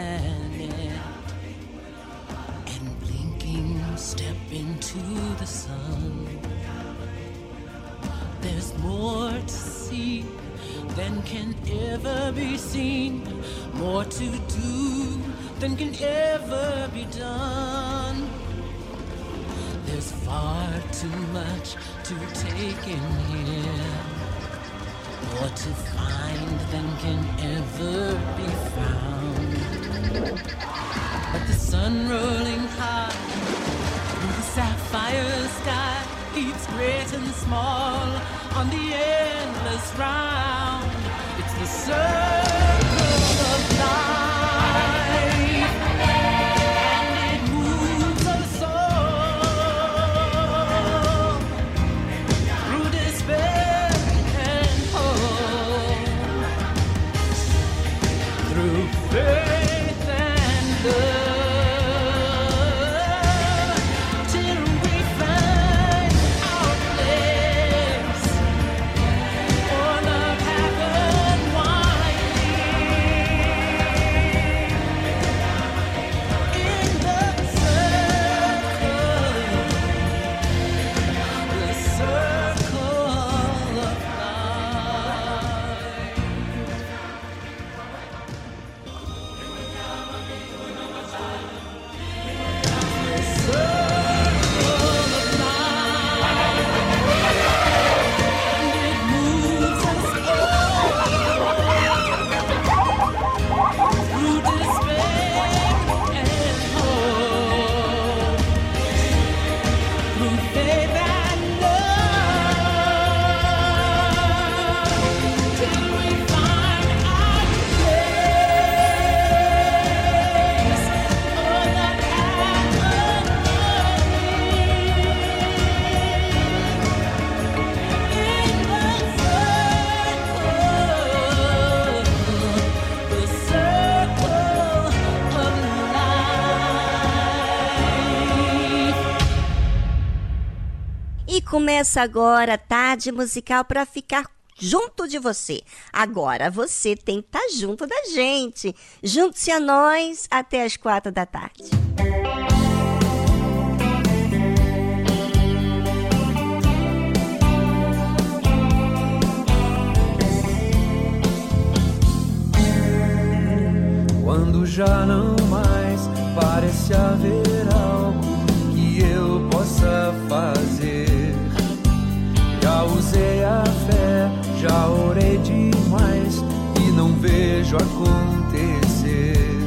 planet and blinking step into the sun. There's more to see than can ever be seen, more to do than can ever be done. There's far too much to take in here. More to find than can ever be found. But the sun rolling high through the sapphire sky keeps great and small on the endless round. It's the sun. Começa agora a tarde musical para ficar junto de você. Agora você tem que estar tá junto da gente. Junte-se a nós até as quatro da tarde. Quando já não mais parece haver algo que eu possa fazer usei a fé, já orei demais e não vejo acontecer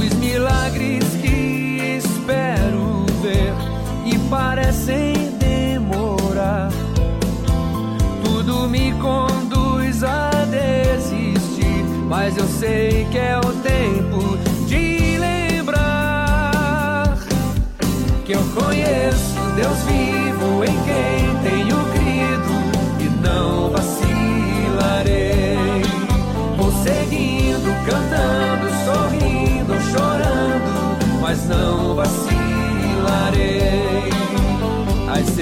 os milagres que espero ver e parecem demorar. Tudo me conduz a desistir, mas eu sei que é o tempo de lembrar que eu conheço Deus vivo em quem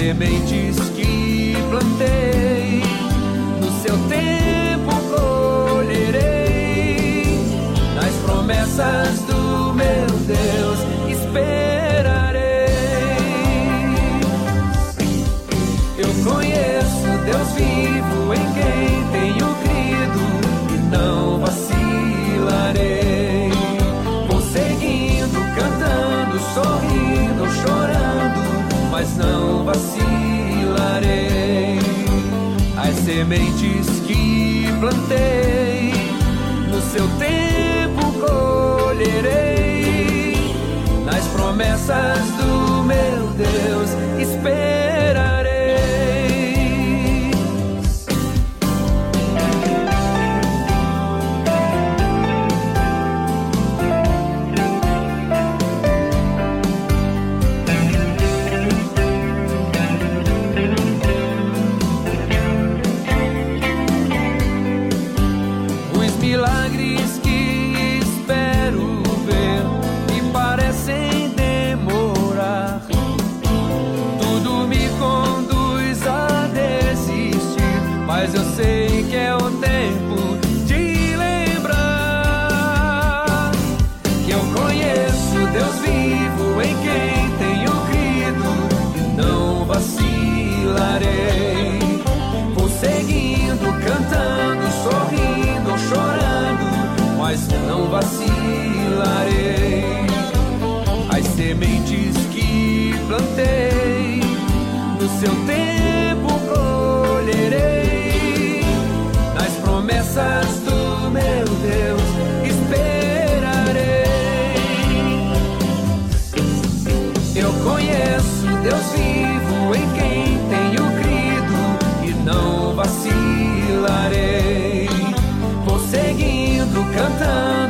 sementes que plantei, no seu tempo colherei, nas promessas do meu Deus esperarei. Eu conheço Deus vivo em quem tenho crido e não vacilarei, vou seguindo, cantando, sorrindo, chorando mas não vacilarei. Sementes que plantei, no seu tempo colherei. Nas promessas do meu Deus, esperarei. Sementes que plantei, no seu tempo colherei, nas promessas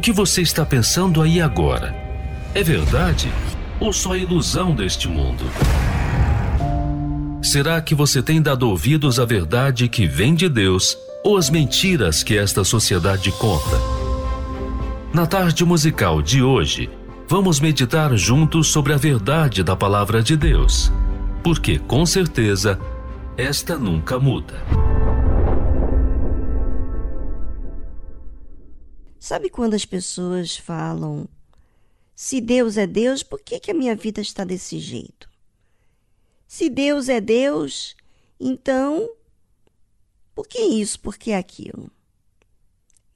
O que você está pensando aí agora? É verdade ou só ilusão deste mundo? Será que você tem dado ouvidos à verdade que vem de Deus ou as mentiras que esta sociedade conta. Na tarde musical de hoje, vamos meditar juntos sobre a verdade da palavra de Deus, porque com certeza esta nunca muda. Sabe quando as pessoas falam: se Deus é Deus, por que, que a minha vida está desse jeito? Se Deus é Deus, então por que isso, por que aquilo?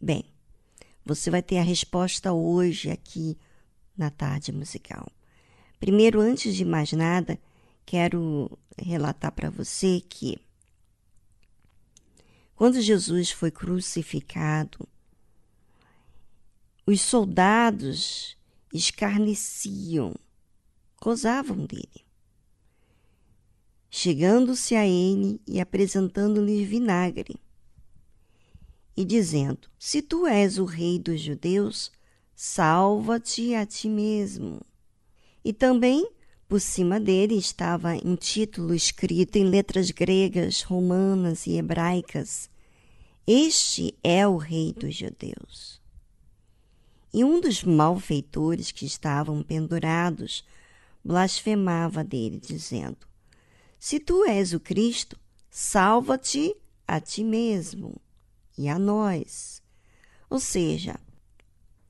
Bem, você vai ter a resposta hoje aqui na tarde musical. Primeiro, antes de mais nada, quero relatar para você que quando Jesus foi crucificado, os soldados escarneciam, gozavam dele. Chegando-se a ele e apresentando-lhe vinagre, e dizendo: Se tu és o rei dos judeus, salva-te a ti mesmo. E também por cima dele estava um título escrito em letras gregas, romanas e hebraicas: Este é o rei dos judeus. E um dos malfeitores que estavam pendurados blasfemava dele, dizendo: Se tu és o Cristo, salva-te a ti mesmo e a nós. Ou seja,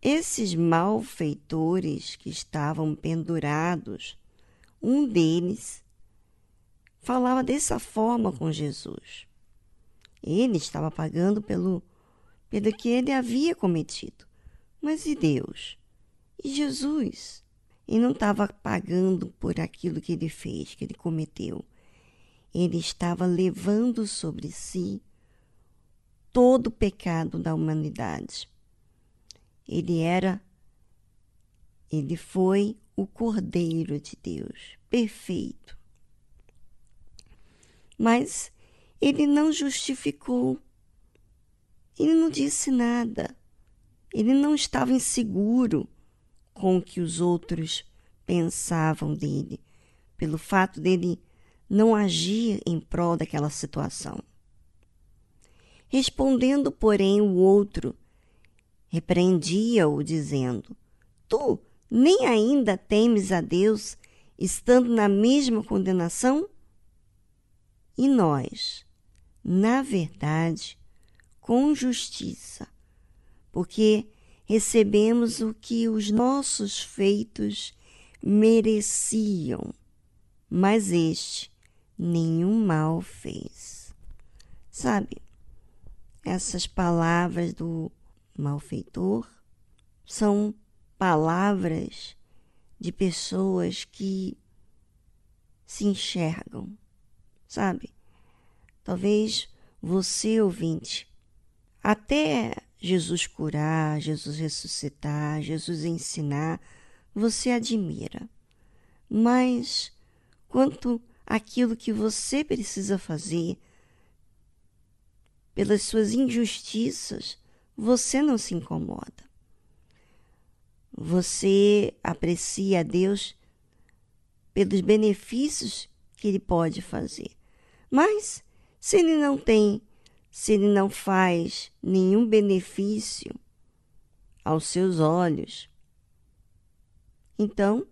esses malfeitores que estavam pendurados, um deles falava dessa forma com Jesus. Ele estava pagando pelo, pelo que ele havia cometido. Mas e Deus? E Jesus? Ele não estava pagando por aquilo que ele fez, que ele cometeu. Ele estava levando sobre si todo o pecado da humanidade. Ele era, ele foi o Cordeiro de Deus, perfeito. Mas ele não justificou, ele não disse nada. Ele não estava inseguro com o que os outros pensavam dele, pelo fato dele não agir em prol daquela situação. Respondendo, porém, o outro repreendia-o, dizendo: Tu nem ainda temes a Deus, estando na mesma condenação? E nós, na verdade, com justiça, porque recebemos o que os nossos feitos mereciam, mas este nenhum mal fez. Sabe, essas palavras do malfeitor são palavras de pessoas que se enxergam, sabe? Talvez você, ouvinte, até Jesus curar, Jesus ressuscitar, Jesus ensinar, você admira. Mas quanto aquilo que você precisa fazer pelas suas injustiças, você não se incomoda. Você aprecia a Deus pelos benefícios que ele pode fazer. Mas se ele não tem se ele não faz nenhum benefício aos seus olhos, então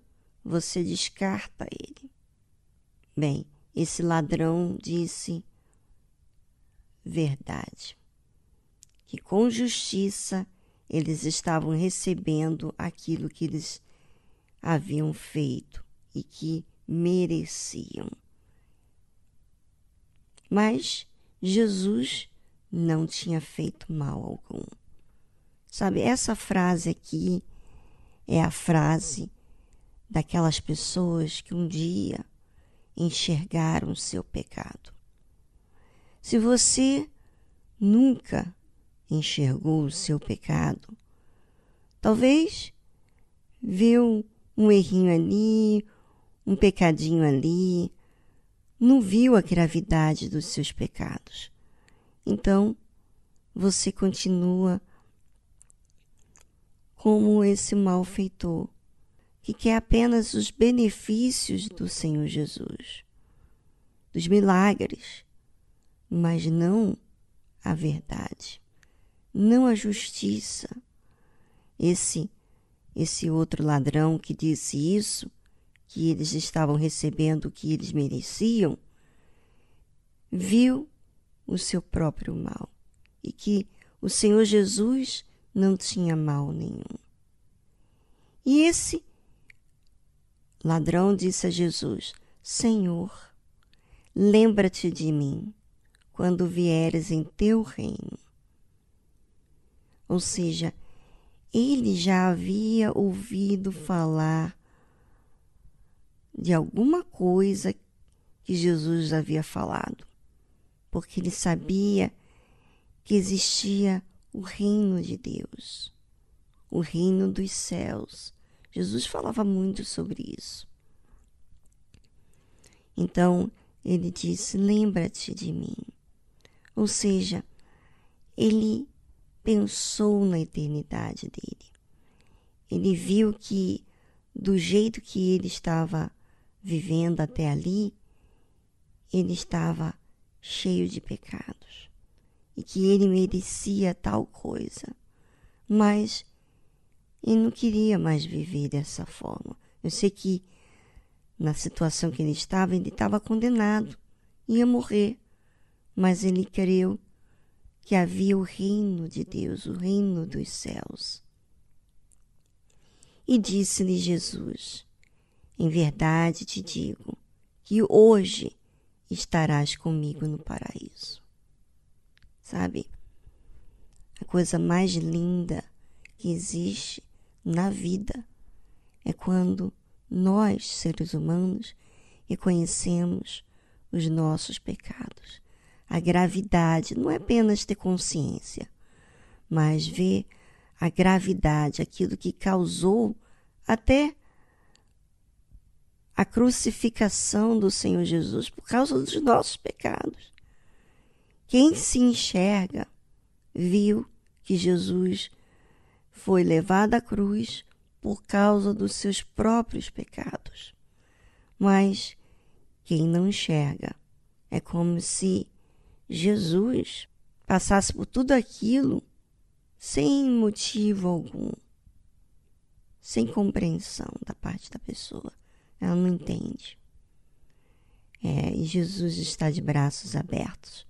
você descarta ele. Bem, esse ladrão disse verdade, que com justiça eles estavam recebendo aquilo que eles haviam feito e que mereciam. Mas Jesus não tinha feito mal algum. Sabe, essa frase aqui é a frase daquelas pessoas que um dia enxergaram seu pecado. Se você nunca enxergou o seu pecado, talvez viu um errinho ali, um pecadinho ali, não viu a gravidade dos seus pecados. Então, você continua como esse malfeitor, que quer apenas os benefícios do Senhor Jesus, dos milagres, mas não a verdade, não a justiça. Esse esse outro ladrão que disse isso, que eles estavam recebendo o que eles mereciam, viu o seu próprio mal e que o Senhor Jesus não tinha mal nenhum. E esse ladrão disse a Jesus: Senhor, lembra-te de mim quando vieres em teu reino. Ou seja, ele já havia ouvido falar de alguma coisa que Jesus havia falado, porque ele sabia que existia o reino de Deus, o reino dos céus. Jesus falava muito sobre isso. Então ele disse: Lembra-te de mim. Ou seja, ele pensou na eternidade dele. Ele viu que, do jeito que ele estava vivendo até ali, ele estava cheio de pecados e que ele merecia tal coisa. Mas ele não queria mais viver dessa forma. Eu sei que na situação que ele estava, ele estava condenado, ia morrer, mas ele creu que havia o reino de Deus, o reino dos céus. E disse-lhe Jesus: Em verdade te digo que hoje estarás comigo no paraíso sabe? A coisa mais linda que existe na vida é quando nós, seres humanos, reconhecemos os nossos pecados. A gravidade não é apenas ter consciência, mas ver a gravidade, aquilo que causou até a crucificação do Senhor Jesus por causa dos nossos pecados. Quem se enxerga viu que Jesus foi levado à cruz por causa dos seus próprios pecados. Mas quem não enxerga é como se Jesus passasse por tudo aquilo sem motivo algum, sem compreensão da parte da pessoa. Ela não entende. É, e Jesus está de braços abertos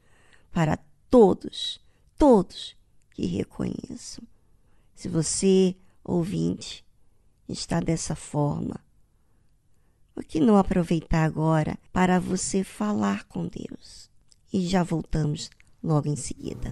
para todos, todos que reconheçam. Se você, ouvinte, está dessa forma, por que não aproveitar agora para você falar com Deus? E já voltamos logo em seguida.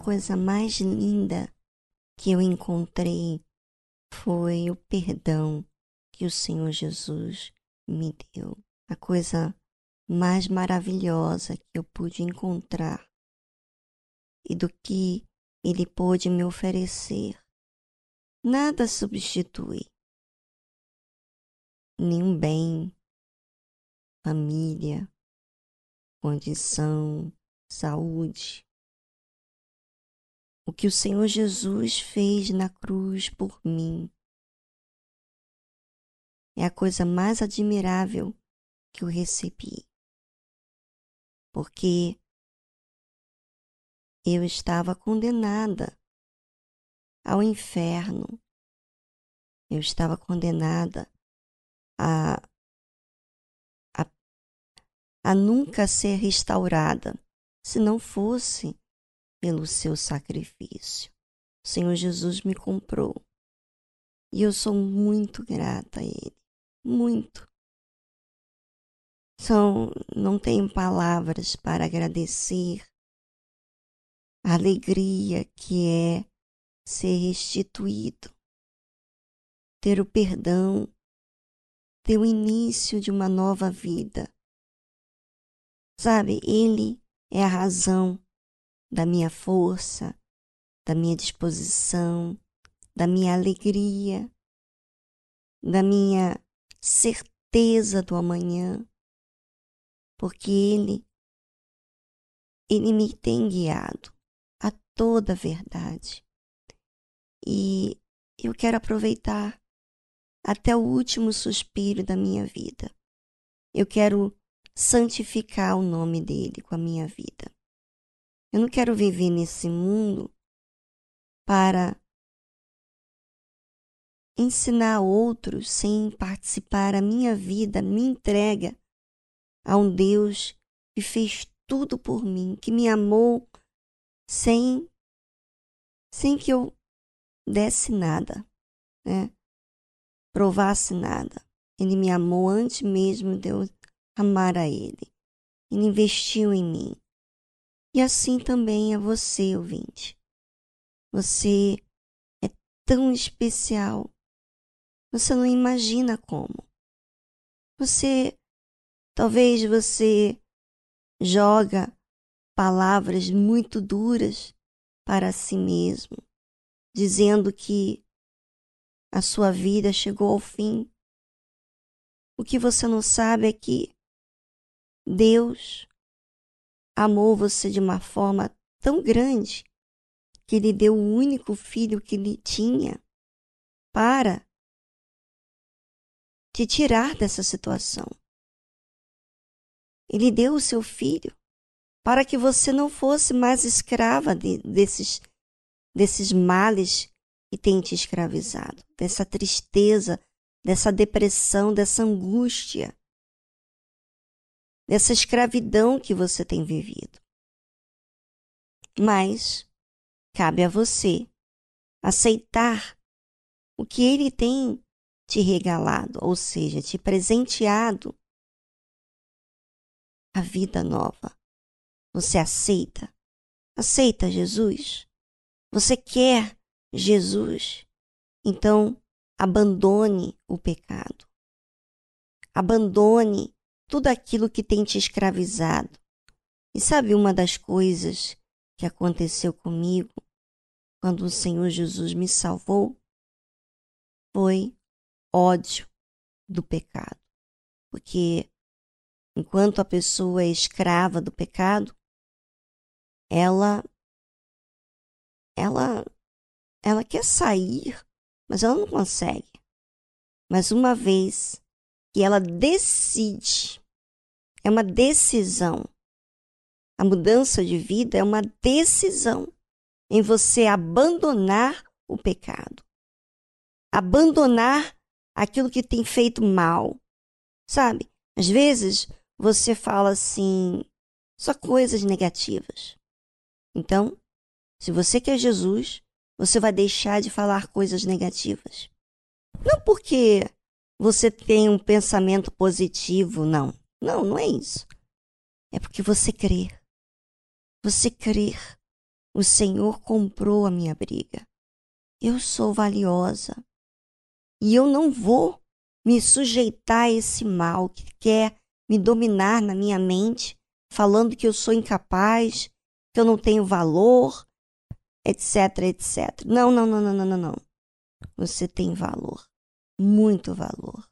Coisa mais linda que eu encontrei foi o perdão que o Senhor Jesus me deu. A coisa mais maravilhosa que eu pude encontrar e do que Ele pôde me oferecer. Nada substitui nenhum bem, família, condição, saúde. O que o Senhor Jesus fez na cruz por mim é a coisa mais admirável que eu recebi. Porque eu estava condenada ao inferno. Eu estava condenada a, a, a nunca ser restaurada se não fosse pelo seu sacrifício. O Senhor Jesus me comprou e eu sou muito grata a Ele muito. São, não tenho palavras para agradecer a alegria que é ser restituído, ter o perdão, ter o início de uma nova vida. Sabe, Ele é a razão da minha força, da minha disposição, da minha alegria, da minha certeza do amanhã, porque Ele, Ele me tem guiado a toda a verdade. E eu quero aproveitar até o último suspiro da minha vida. Eu quero santificar o nome dele com a minha vida. Eu não quero viver nesse mundo para ensinar outros sem participar a minha vida, me entrega a um Deus que fez tudo por mim, que me amou sem sem que eu desse nada, né? Provasse nada. Ele me amou antes mesmo de eu amar a ele. Ele investiu em mim. E assim também é você, ouvinte. Você é tão especial você não imagina como. Você, talvez você joga palavras muito duras para si mesmo, dizendo que a sua vida chegou ao fim. O que você não sabe é que Deus amou você de uma forma tão grande que Ele deu o único filho que Ele tinha para te tirar dessa situação. Ele deu o seu filho para que você não fosse mais escrava de, desses, desses males que tem te escravizado, dessa tristeza, dessa depressão, dessa angústia, dessa escravidão que você tem vivido. Mas cabe a você aceitar o que ele tem te regalado, ou seja, te presenteado a vida nova. Você aceita? Aceita Jesus? Você quer Jesus? Então, abandone o pecado. Abandone tudo aquilo que tem te escravizado. E sabe uma das coisas que aconteceu comigo quando o Senhor Jesus me salvou? Foi ódio do pecado. Porque enquanto a pessoa é escrava do pecado, ela ela ela quer sair, mas ela não consegue. Mas uma vez que ela decide, é uma decisão. A mudança de vida é uma decisão em você abandonar o pecado. Abandonar aquilo que tem feito mal. Sabe? Às vezes você fala assim, só coisas negativas. Então, se você quer Jesus, você vai deixar de falar coisas negativas. Não porque você tem um pensamento positivo, não. Não, não é isso. É porque você crê. Você crer O Senhor comprou a minha briga. Eu sou valiosa. E eu não vou me sujeitar a esse mal que quer me dominar na minha mente, falando que eu sou incapaz, que eu não tenho valor, etc, etc. Não, não, não, não, não, não, não. Você tem valor, muito valor.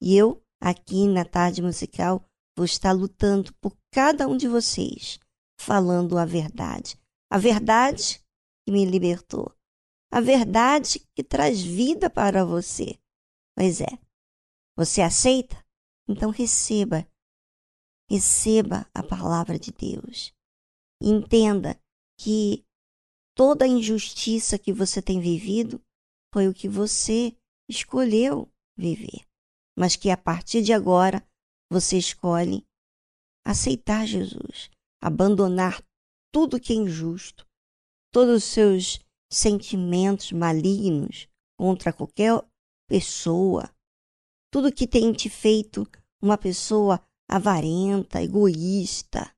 E eu, aqui na tarde musical, vou estar lutando por cada um de vocês, falando a verdade. A verdade que me libertou. A verdade que traz vida para você. Pois é. Você aceita? Então receba Receba a palavra de Deus. Entenda que toda a injustiça que você tem vivido foi o que você escolheu viver, mas que a partir de agora você escolhe aceitar Jesus, abandonar tudo que é injusto, todos os seus sentimentos malignos contra qualquer pessoa, tudo que tem te feito uma pessoa avarenta, egoísta,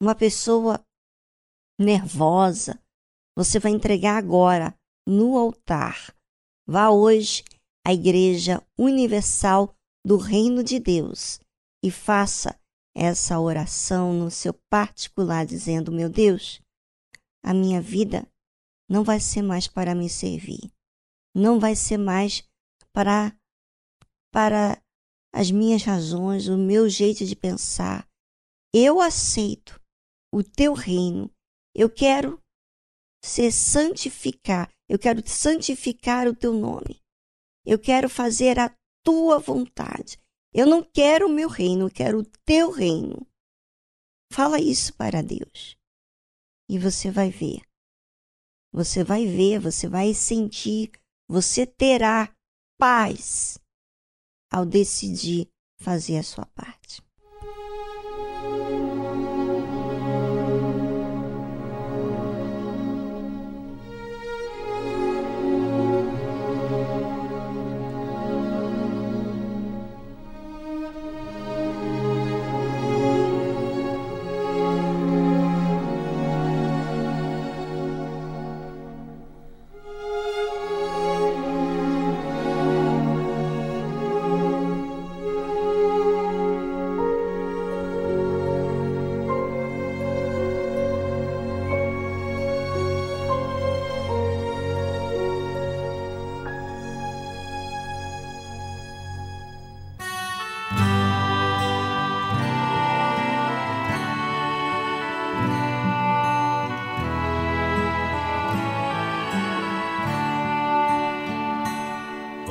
uma pessoa nervosa, você vai entregar agora no altar. Vá hoje à Igreja Universal do Reino de Deus e faça essa oração no seu particular, dizendo: Meu Deus, a minha vida não vai ser mais para me servir, não vai ser mais para, para as minhas razões, o meu jeito de pensar. Eu aceito o teu reino. Eu quero ser santificar. Eu quero santificar o teu nome. Eu quero fazer a tua vontade. Eu não quero o meu reino, eu quero o teu reino. Fala isso para Deus. E você vai ver. Você vai ver, você vai sentir, você terá paz ao decidir fazer a sua parte.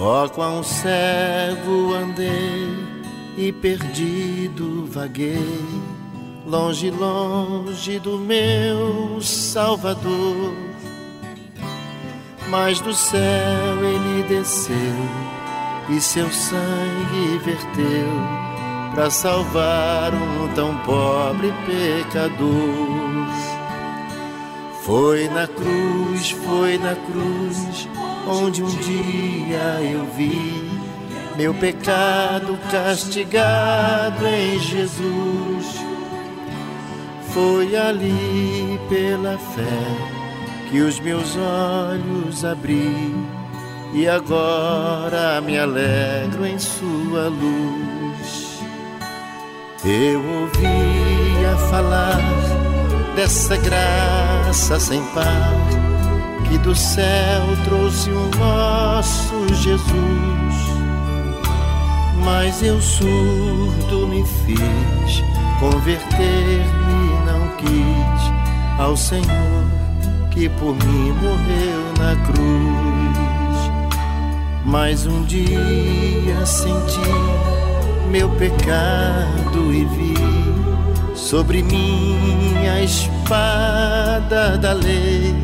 Ó, oh, quão cego andei e perdido vaguei, longe, longe do meu Salvador. Mas do céu ele desceu e seu sangue verteu para salvar um tão pobre pecador. Foi na cruz, foi na cruz onde um dia eu vi meu pecado castigado em Jesus. Foi ali pela fé que os meus olhos abri e agora me alegro em Sua luz. Eu ouvia falar dessa graça sem par que do céu trouxe o nosso Jesus. Mas eu surdo me fiz, converter-me não quis ao Senhor que por mim morreu na cruz. Mas um dia senti meu pecado e vi sobre mim a espada da lei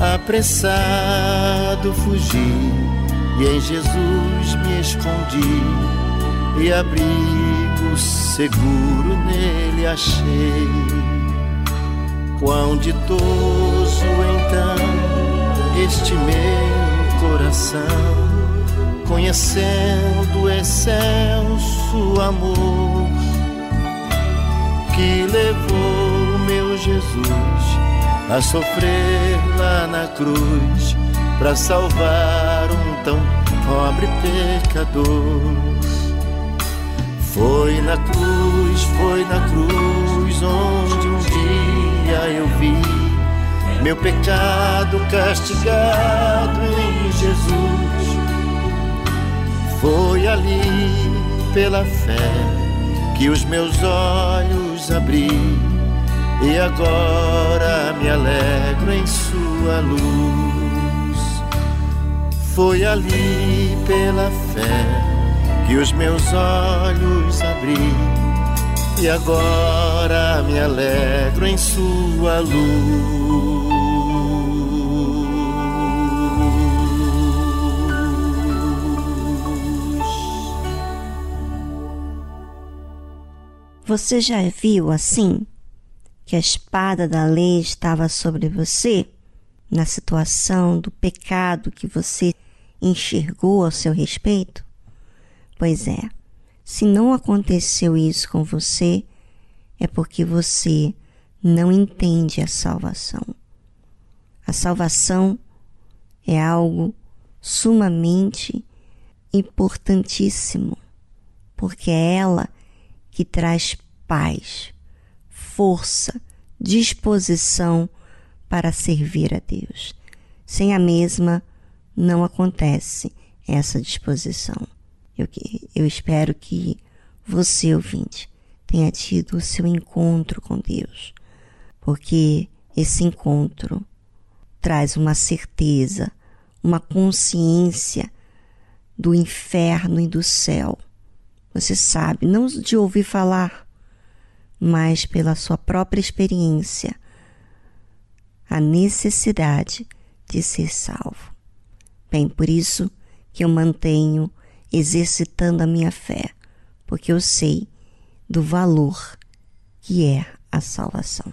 apressado fugi e em Jesus me escondi e abrigo seguro nele achei. Quão ditoso então este meu coração, conhecendo o excelso amor que levou meu Jesus a sofrer lá na cruz para salvar um tão pobre pecador. Foi na cruz, foi na cruz onde um dia eu vi meu pecado castigado em Jesus. Foi ali pela fé que os meus olhos abri e agora me alegro em sua luz. Foi ali pela fé que os meus olhos abri e agora me alegro em sua luz. Você já viu assim que a espada da lei estava sobre você na situação do pecado que você enxergou a seu respeito? Pois é, se não aconteceu isso com você, é porque você não entende a salvação. A salvação é algo sumamente importantíssimo, porque é ela que traz paz, força, disposição para servir a Deus. Sem a mesma, não acontece essa disposição. Eu, eu espero que você, ouvinte, tenha tido o seu encontro com Deus, porque esse encontro traz uma certeza, uma consciência do inferno e do céu. Você sabe, não de ouvir falar, mas pela sua própria experiência, a necessidade de ser salvo. Bem, por isso que eu mantenho exercitando a minha fé, porque eu sei do valor que é a salvação.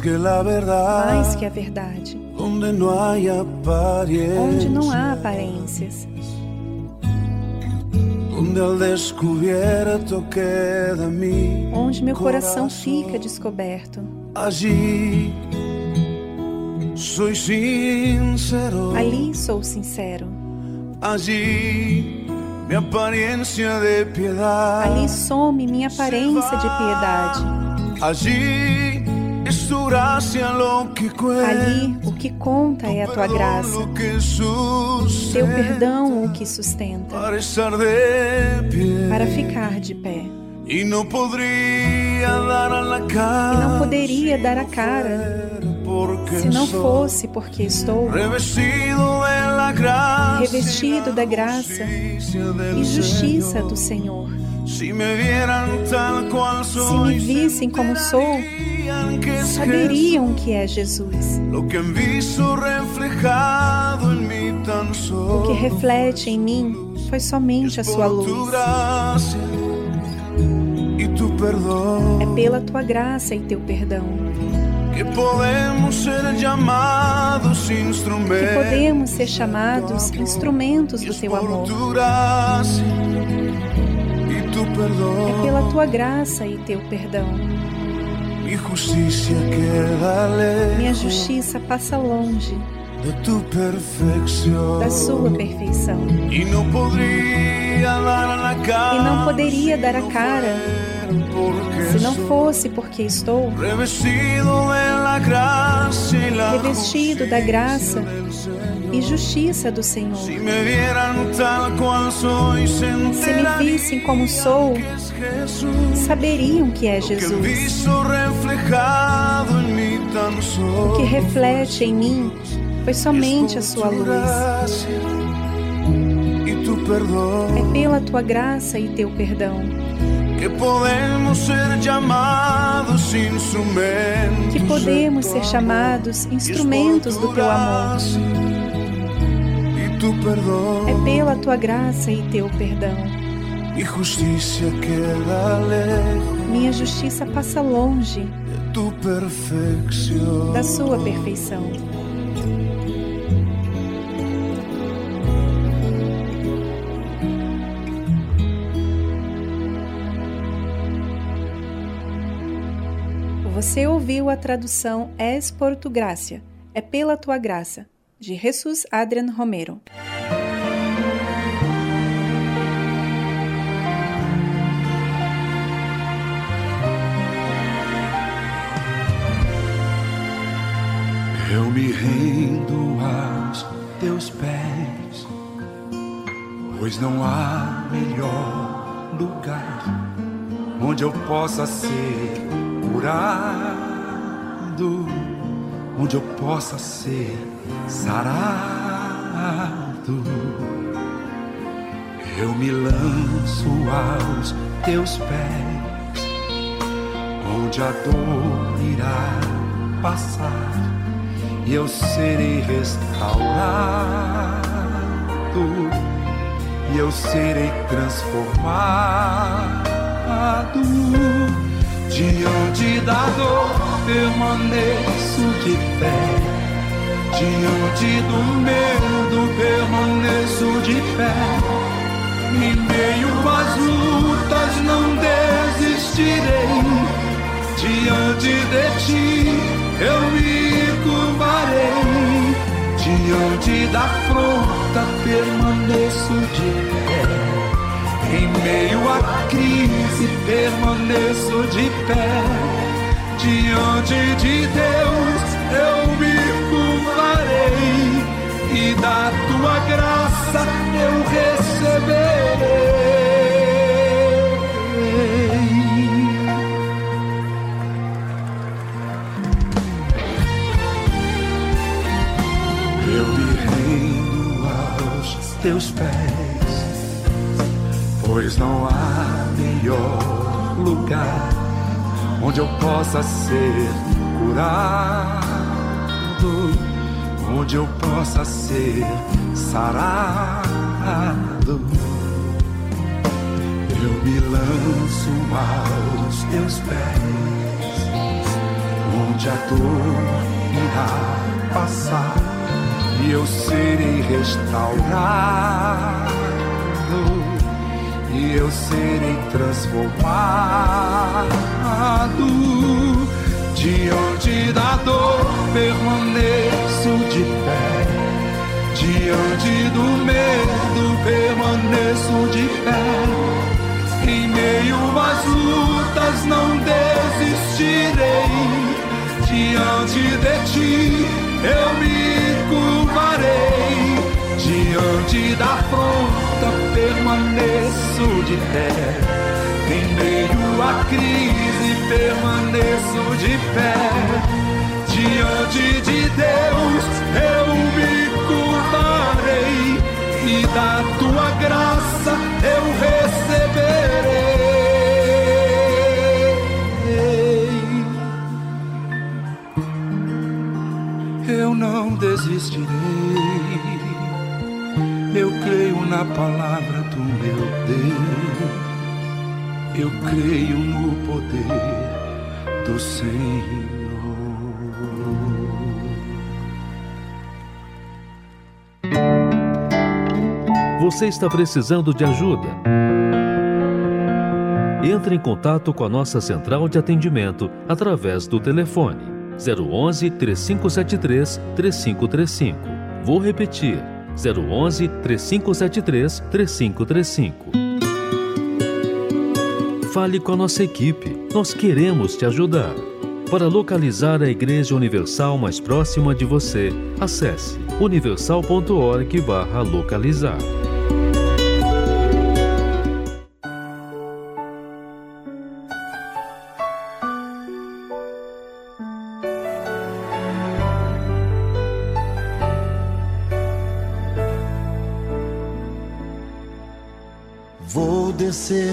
Que la verdad, mais que a verdade, hay apariencia, onde não há aparências, donde al descubierto queda mi onde meu coração corazón. fica descoberto. Allí soy sincero, Ali sou sincero, allí mi apariencia de piedad, ali some minha aparência de piedade, allí ali o que conta é a tua graça, teu perdão o que sustenta, para ficar de pé. E não poderia dar a cara se não fosse porque estou revestido da graça e justiça do Senhor. Se me vissem como sou, saberiam que é Jesus. O que reflete em mim foi somente a sua luz. É pela tua graça e teu perdão que podemos ser chamados instrumentos do teu amor. É pela tua graça e teu perdão. Minha justiça passa longe da sua perfeição. E não poderia dar a cara se não fosse porque estou revestido da graça. E justiça do Senhor. Se me vissem como sou, saberiam que é Jesus. O que reflete em mim foi somente a sua luz. É pela tua graça e teu perdão que podemos ser chamados instrumentos. que podemos ser chamados instrumentos do teu amor. Tu perdão. É pela tua graça e teu perdão. Mi justicia queda lejos Minha justiça passa longe de tu da sua perfeição. Você ouviu a tradução Es por tu gracia, é pela tua graça, de Jesus Adrian Romero. Eu me rendo aos teus pés, pois não há melhor lugar onde eu possa ser curado, onde eu possa ser sarado. Eu me lanço aos teus pés, onde a dor irá passar e eu serei restaurado e eu serei transformado diante da dor permaneço de pé Diante do medo permaneço de pé. Em meio às lutas não desistirei. Diante de ti eu me curvarei. Diante da afronta permaneço de pé. Em meio à crise permaneço de pé. Diante de Deus eu da tua graça eu receberei. Eu me rendo aos teus pés, pois não há melhor lugar onde eu possa ser curado onde eu possa ser sarado. Eu me lanço aos teus pés, onde a dor irá passar e eu serei restaurado. E eu serei transformado Diante da dor permaneço de pé. Diante do medo permaneço de pé. Em meio às lutas não desistirei. Diante de ti eu me curvarei. Diante da afronta permaneço de pé em meio à crise permaneço de pé. Diante de Deus eu me curvarei e da tua graça eu receberei. Eu não desistirei. Eu creio na palavra do meu Deus eu creio no poder do Senhor. Você está precisando de ajuda? Entre em contato com a nossa central de atendimento através do telefone 011 3573 3535. Vou repetir: 011 3573 3535. Fale com a nossa equipe. Nós queremos te ajudar. Para localizar a Igreja Universal mais próxima de você, acesse universal.org/localizar. Vou descer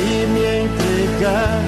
E me entregar.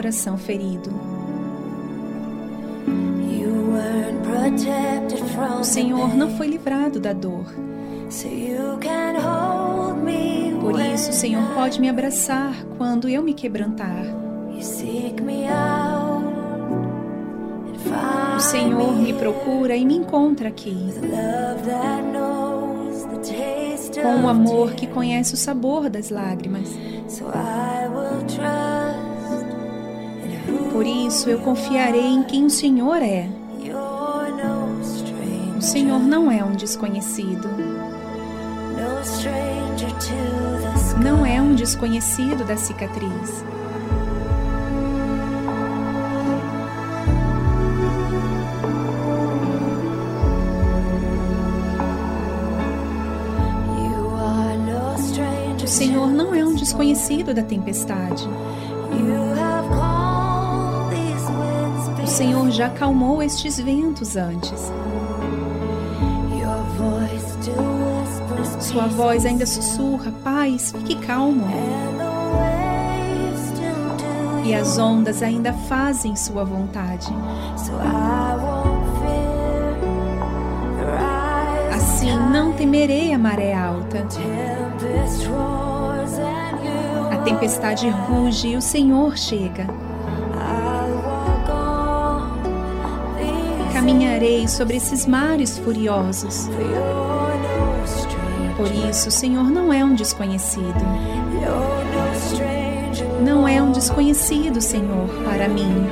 Coração ferido. O Senhor não foi livrado da dor. Por isso, o Senhor pode me abraçar quando eu me quebrantar. O Senhor me procura e me encontra aqui. Com o amor que conhece o sabor das lágrimas. Por isso eu confiarei em quem o Senhor é. O Senhor não é um desconhecido. Não é um desconhecido da cicatriz. O Senhor não é um desconhecido da tempestade. Senhor já acalmou estes ventos antes. Sua voz ainda sussurra: paz, fique calmo. E as ondas ainda fazem sua vontade. Assim não temerei a maré alta. A tempestade ruge e o Senhor chega. Sobre esses mares furiosos. Por isso, o Senhor não é um desconhecido. Não é um desconhecido, Senhor, para mim.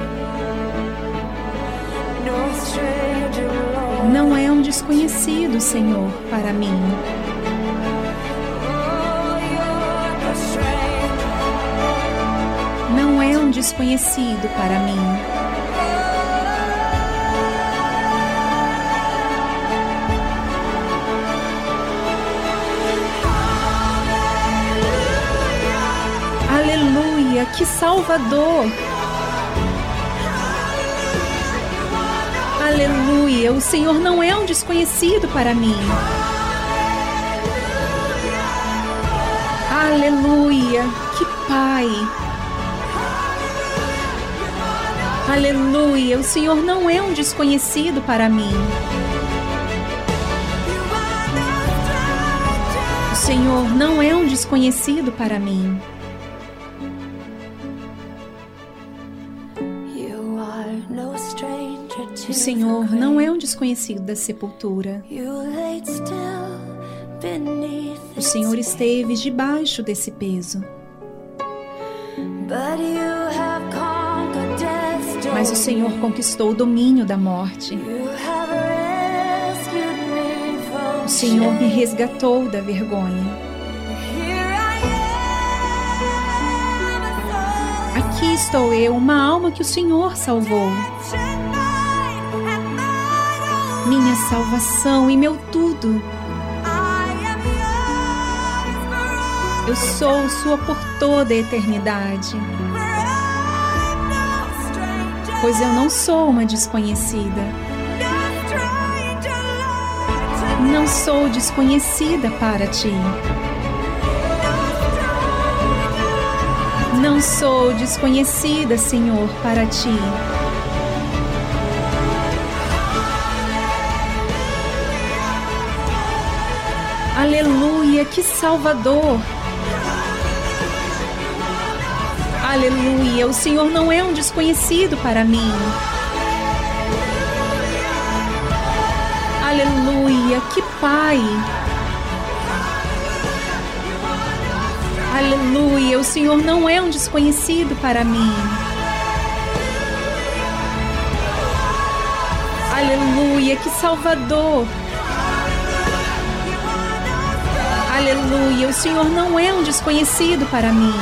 Não é um desconhecido, Senhor, para mim. Não é um desconhecido para mim. Salvador! Aleluia, o Senhor não é um desconhecido para mim. Aleluia, que Pai! Aleluia, o Senhor não é um desconhecido para mim. O Senhor não é um desconhecido para mim. Senhor não é um desconhecido da sepultura. O Senhor esteve debaixo desse peso. Mas o Senhor conquistou o domínio da morte. O Senhor me resgatou da vergonha. Aqui estou eu, uma alma que o Senhor salvou. Minha salvação e meu tudo. Eu sou sua por toda a eternidade. Pois eu não sou uma desconhecida. Não sou desconhecida para ti. Não sou desconhecida, Senhor, para ti. Aleluia, que Salvador! Aleluia, o Senhor não é um desconhecido para mim. Aleluia, que Pai! Aleluia, o Senhor não é um desconhecido para mim. Aleluia, que Salvador! Aleluia, o Senhor não é um desconhecido para mim.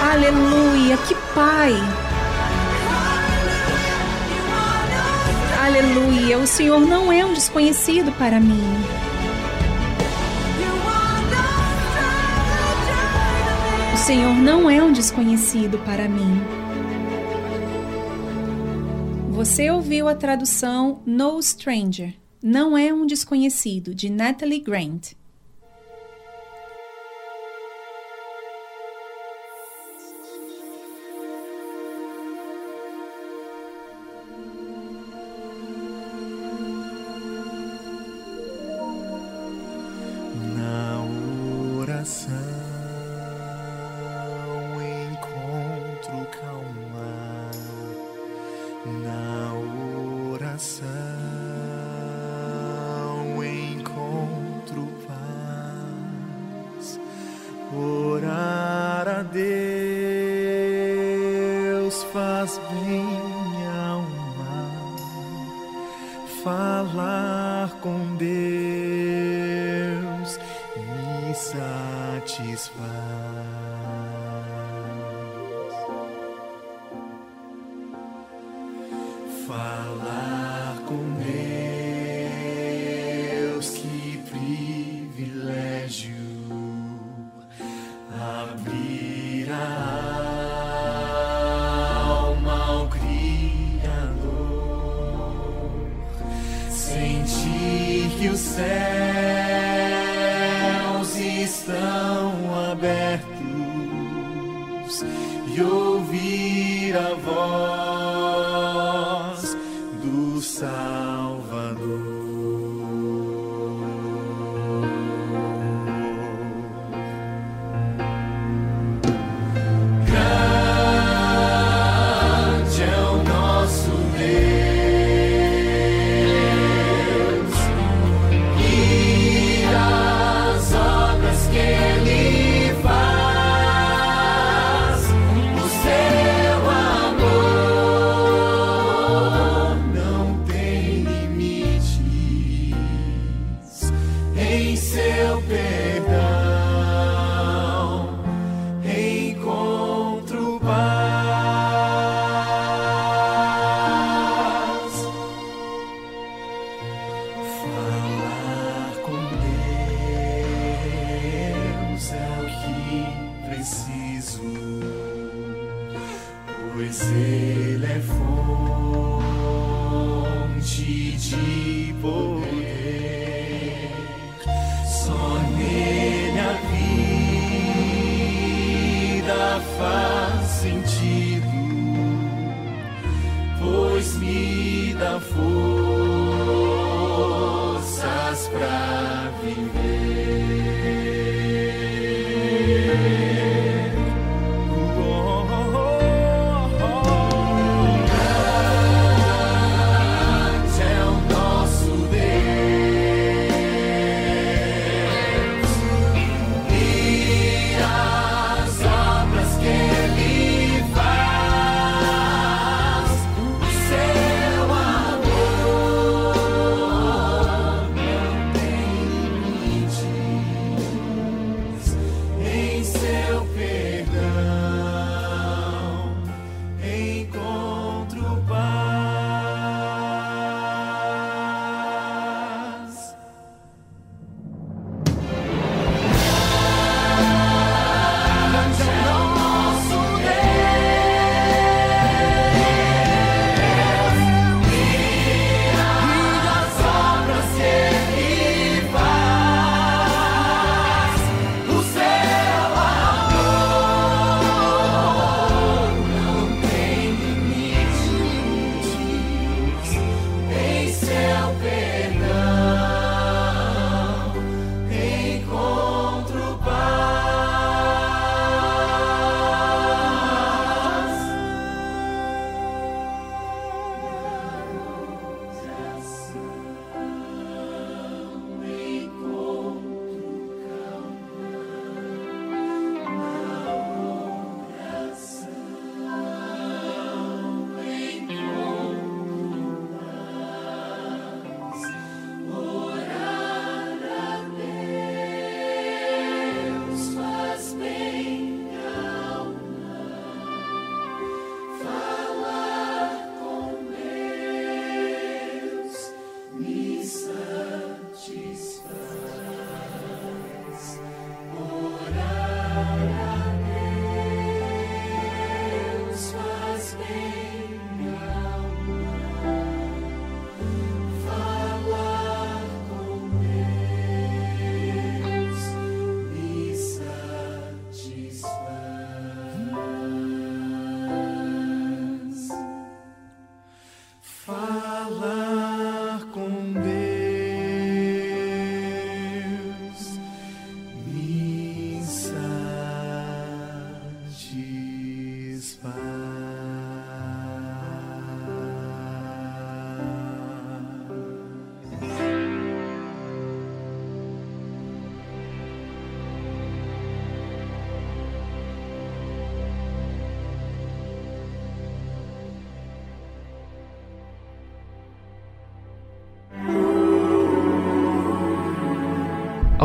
Aleluia, que Pai! Aleluia, o Senhor não é um desconhecido para mim. O Senhor não é um desconhecido para mim. Você ouviu a tradução No Stranger Não é um Desconhecido, de Natalie Grant.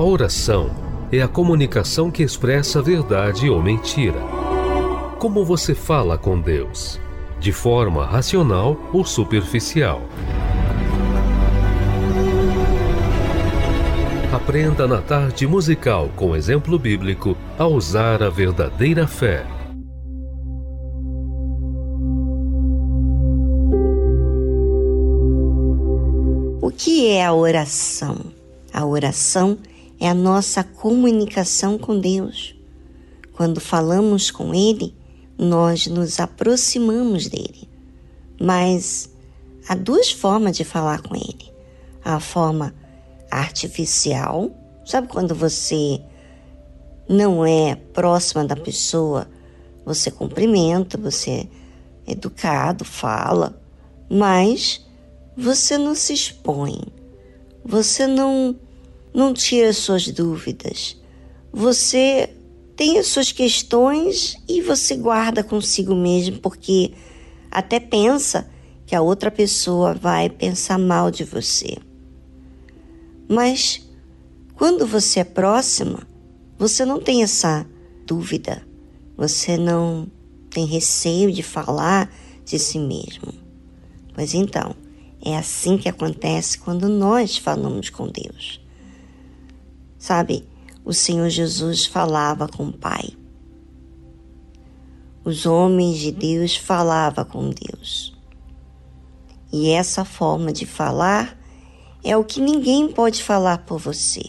A oração é a comunicação que expressa verdade ou mentira. Como você fala com Deus? De forma racional ou superficial? Aprenda na tarde musical com exemplo bíblico a usar a verdadeira fé. O que é a oração? A oração é a nossa comunicação com Deus. Quando falamos com Ele, nós nos aproximamos dele. Mas há duas formas de falar com Ele: a forma artificial. Sabe quando você não é próxima da pessoa, você cumprimenta, você é educado, fala, mas você não se expõe. Você não não tira suas dúvidas. Você tem as suas questões e você guarda consigo mesmo porque até pensa que a outra pessoa vai pensar mal de você. Mas quando você é próxima, você não tem essa dúvida, você não tem receio de falar de si mesmo. Pois então, é assim que acontece quando nós falamos com Deus. Sabe, o Senhor Jesus falava com o Pai. Os homens de Deus falavam com Deus. E essa forma de falar é o que ninguém pode falar por você.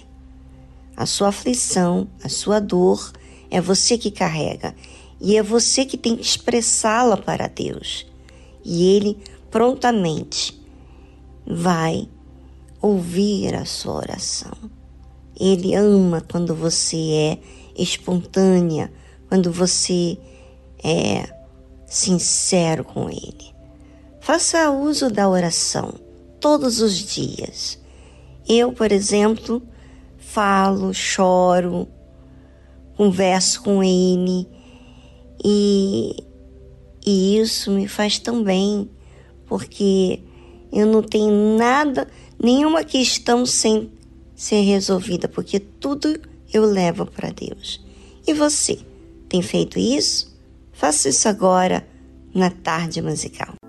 A sua aflição, a sua dor, é você que carrega e é você que tem que expressá-la para Deus. E Ele prontamente vai ouvir a sua oração. Ele ama quando você é espontânea, quando você é sincero com Ele. Faça uso da oração todos os dias. Eu, por exemplo, falo, choro, converso com ele e, e isso me faz tão bem, porque eu não tenho nada, nenhuma questão sem ser resolvida, porque tudo eu levo para Deus. E você, tem feito isso? Faça isso agora na tarde musical.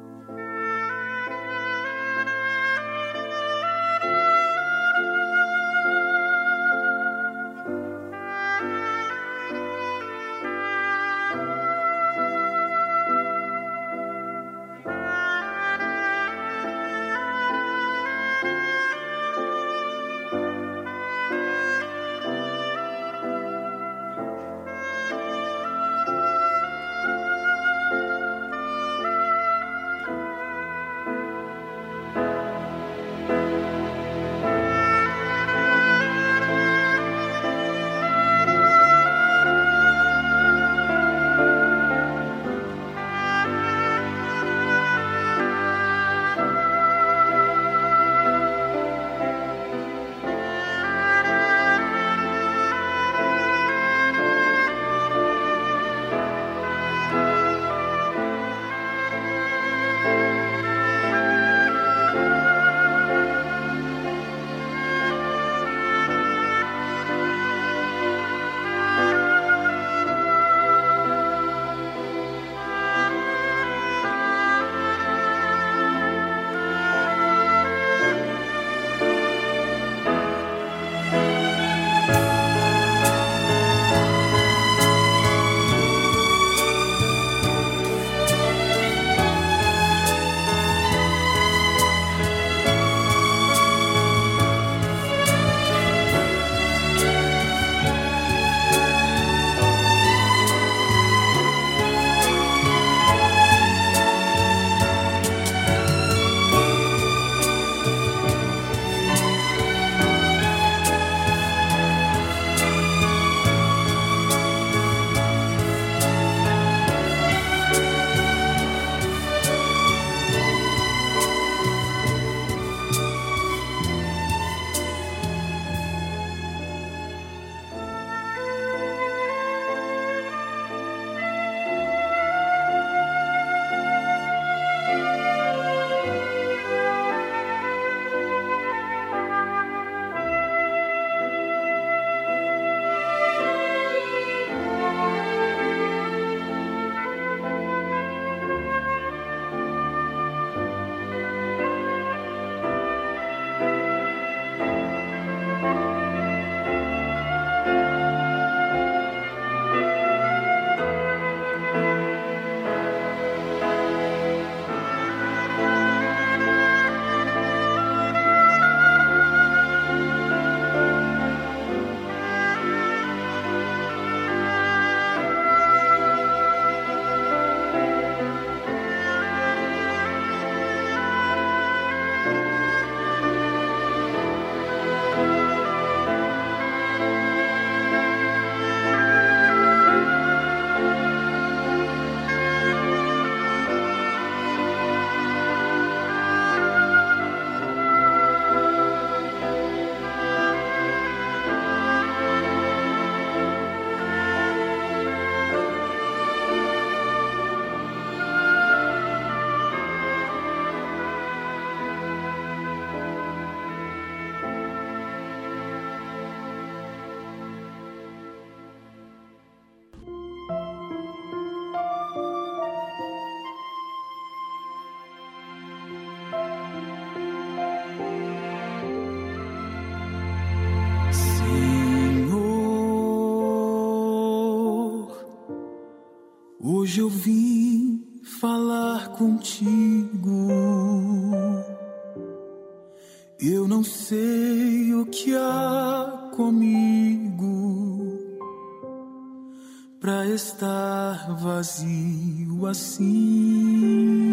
Hoje eu vim falar contigo. Eu não sei o que há comigo para estar vazio assim.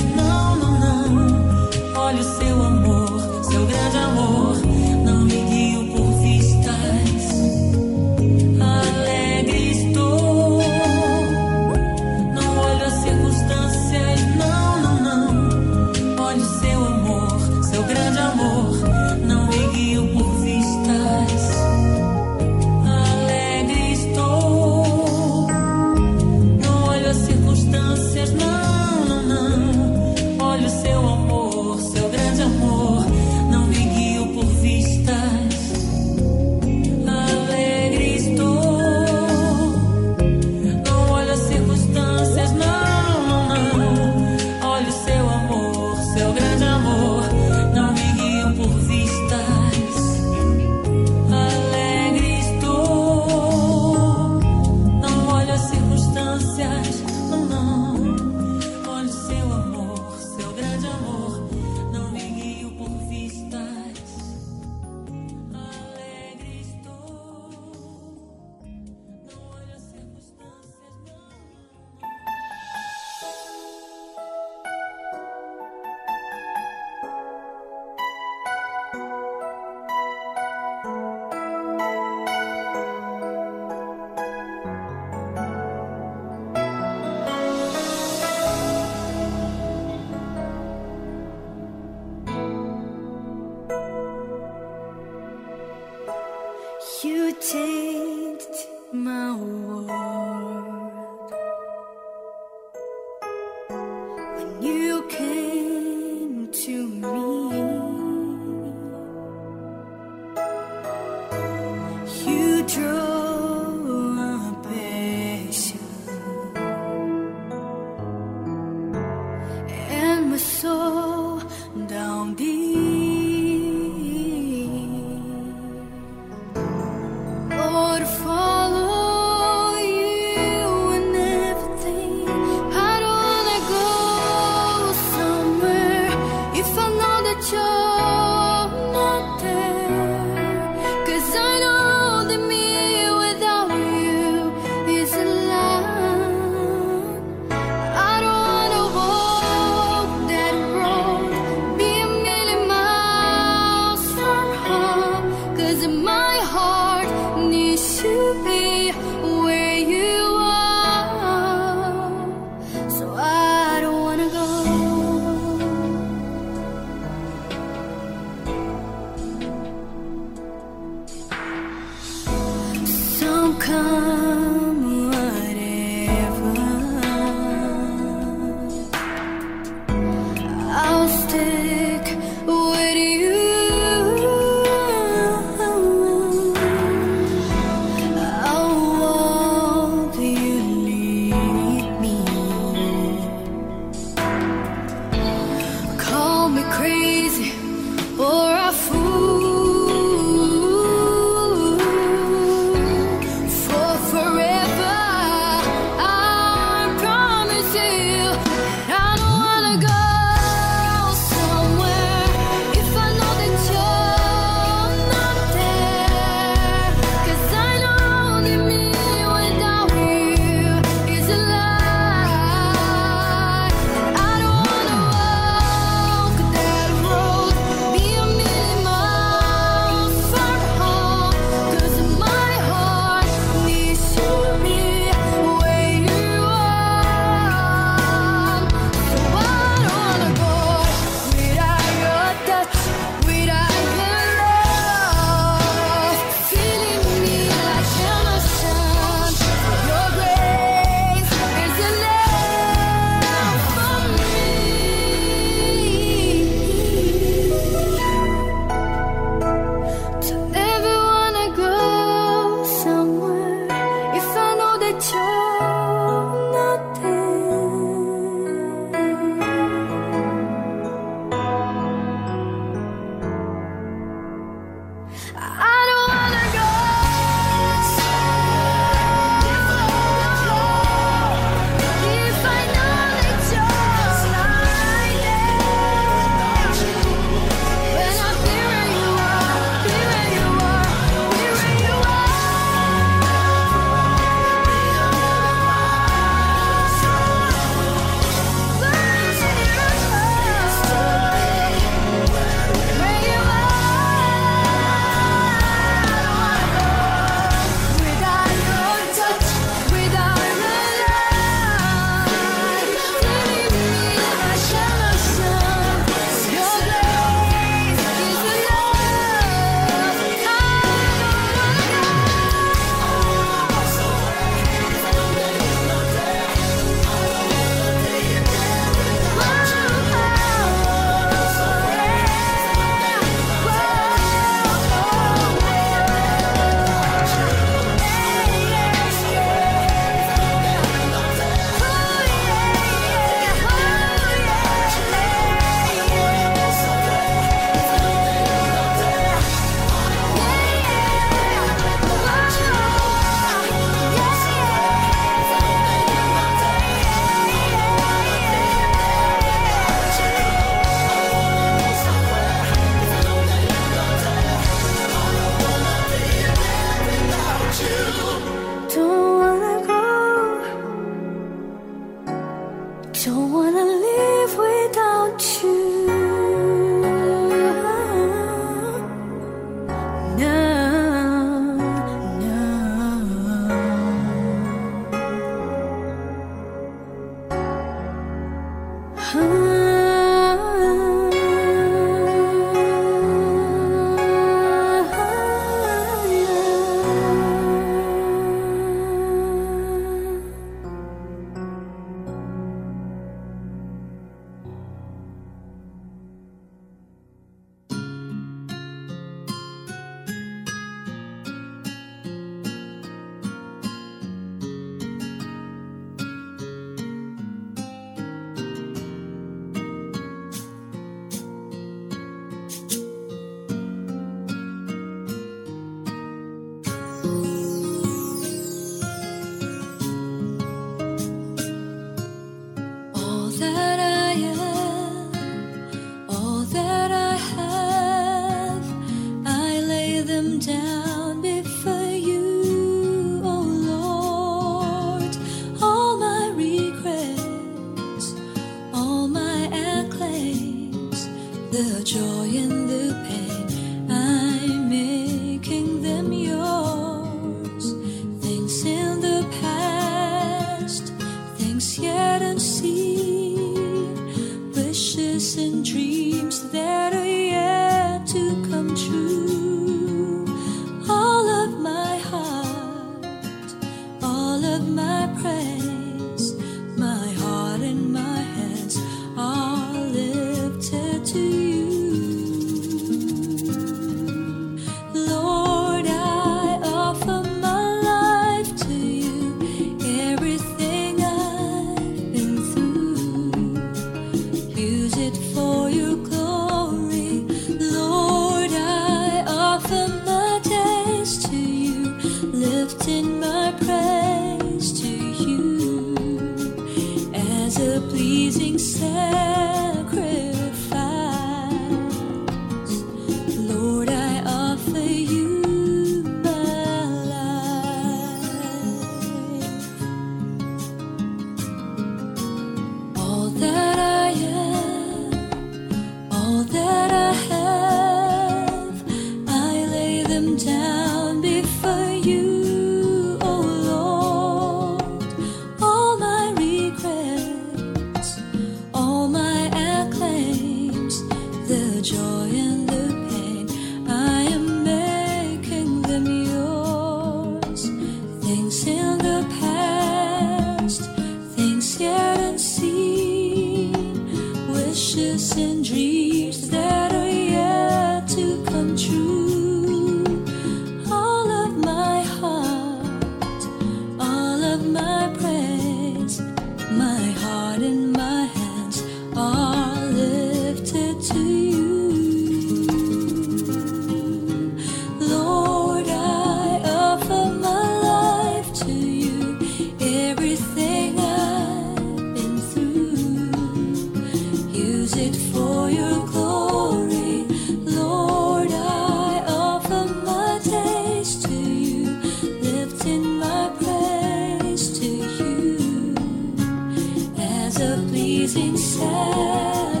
a pleasing sound.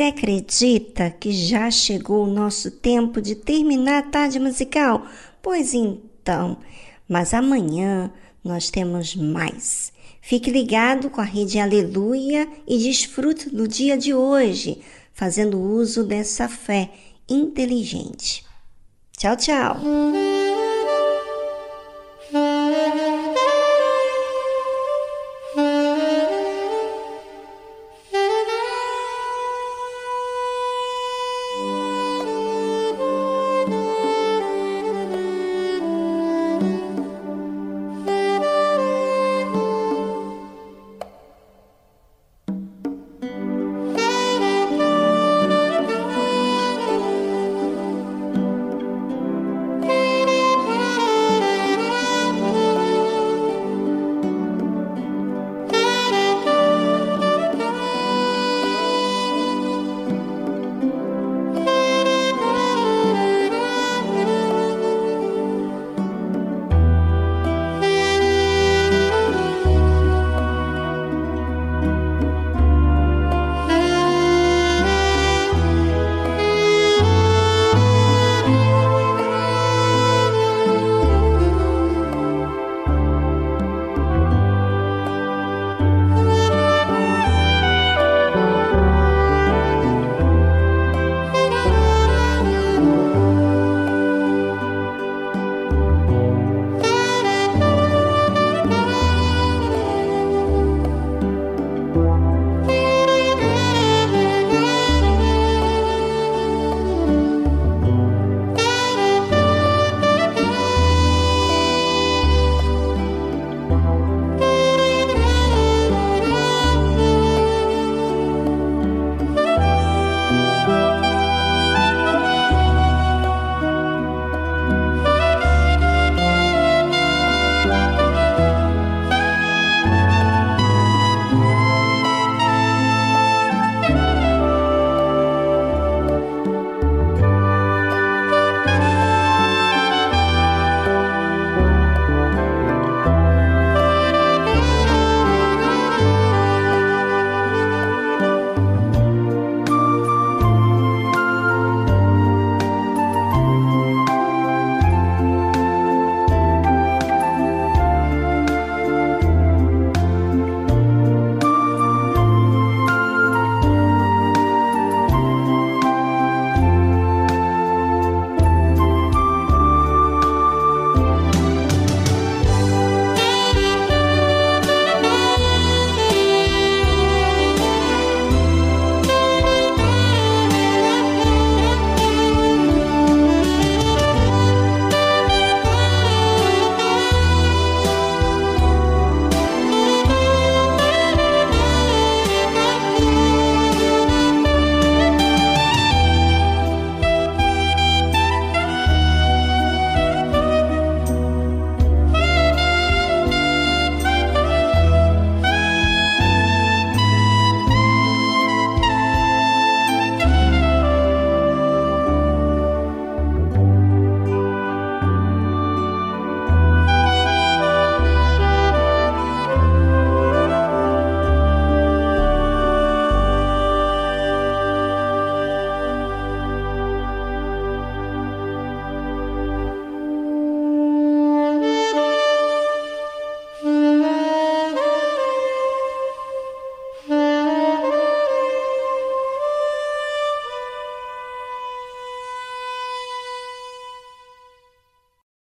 Você acredita que já chegou o nosso tempo de terminar a tarde musical? Pois então, mas amanhã nós temos mais. Fique ligado com a rede Aleluia e desfrute do dia de hoje, fazendo uso dessa fé inteligente. Tchau, tchau!